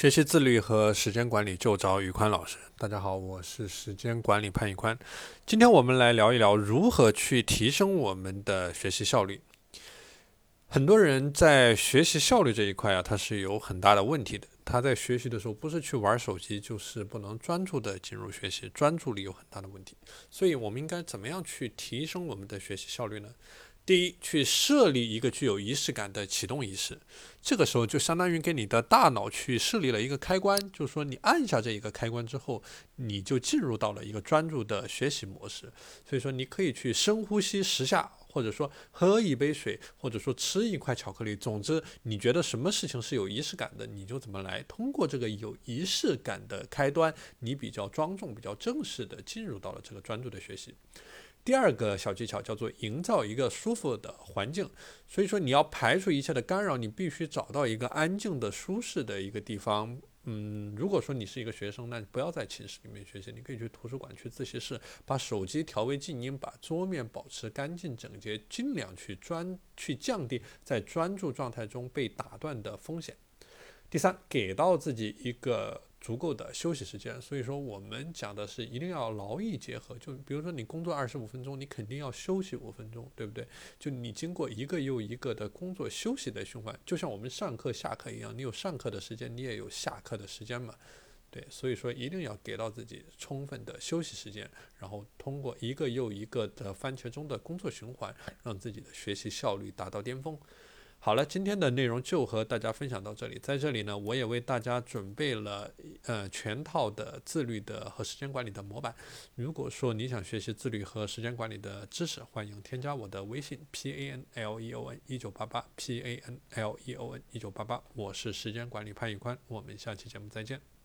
学习自律和时间管理就找宇宽老师。大家好，我是时间管理潘宇宽。今天我们来聊一聊如何去提升我们的学习效率。很多人在学习效率这一块啊，他是有很大的问题的。他在学习的时候，不是去玩手机，就是不能专注的进入学习，专注力有很大的问题。所以，我们应该怎么样去提升我们的学习效率呢？第一，去设立一个具有仪式感的启动仪式，这个时候就相当于给你的大脑去设立了一个开关，就是说你按下这一个开关之后，你就进入到了一个专注的学习模式。所以说，你可以去深呼吸十下，或者说喝一杯水，或者说吃一块巧克力。总之，你觉得什么事情是有仪式感的，你就怎么来。通过这个有仪式感的开端，你比较庄重、比较正式的进入到了这个专注的学习。第二个小技巧叫做营造一个舒服的环境，所以说你要排除一切的干扰，你必须找到一个安静的、舒适的一个地方。嗯，如果说你是一个学生，那不要在寝室里面学习，你可以去图书馆、去自习室，把手机调为静音，把桌面保持干净整洁，尽量去专去降低在专注状态中被打断的风险。第三，给到自己一个。足够的休息时间，所以说我们讲的是一定要劳逸结合。就比如说你工作二十五分钟，你肯定要休息五分钟，对不对？就你经过一个又一个的工作休息的循环，就像我们上课下课一样，你有上课的时间，你也有下课的时间嘛，对。所以说一定要给到自己充分的休息时间，然后通过一个又一个的番茄钟的工作循环，让自己的学习效率达到巅峰。好了，今天的内容就和大家分享到这里。在这里呢，我也为大家准备了呃全套的自律的和时间管理的模板。如果说你想学习自律和时间管理的知识，欢迎添加我的微信 p a n l e o n 一九八八 p a n l e o n 一九八八。我是时间管理潘宇宽，我们下期节目再见。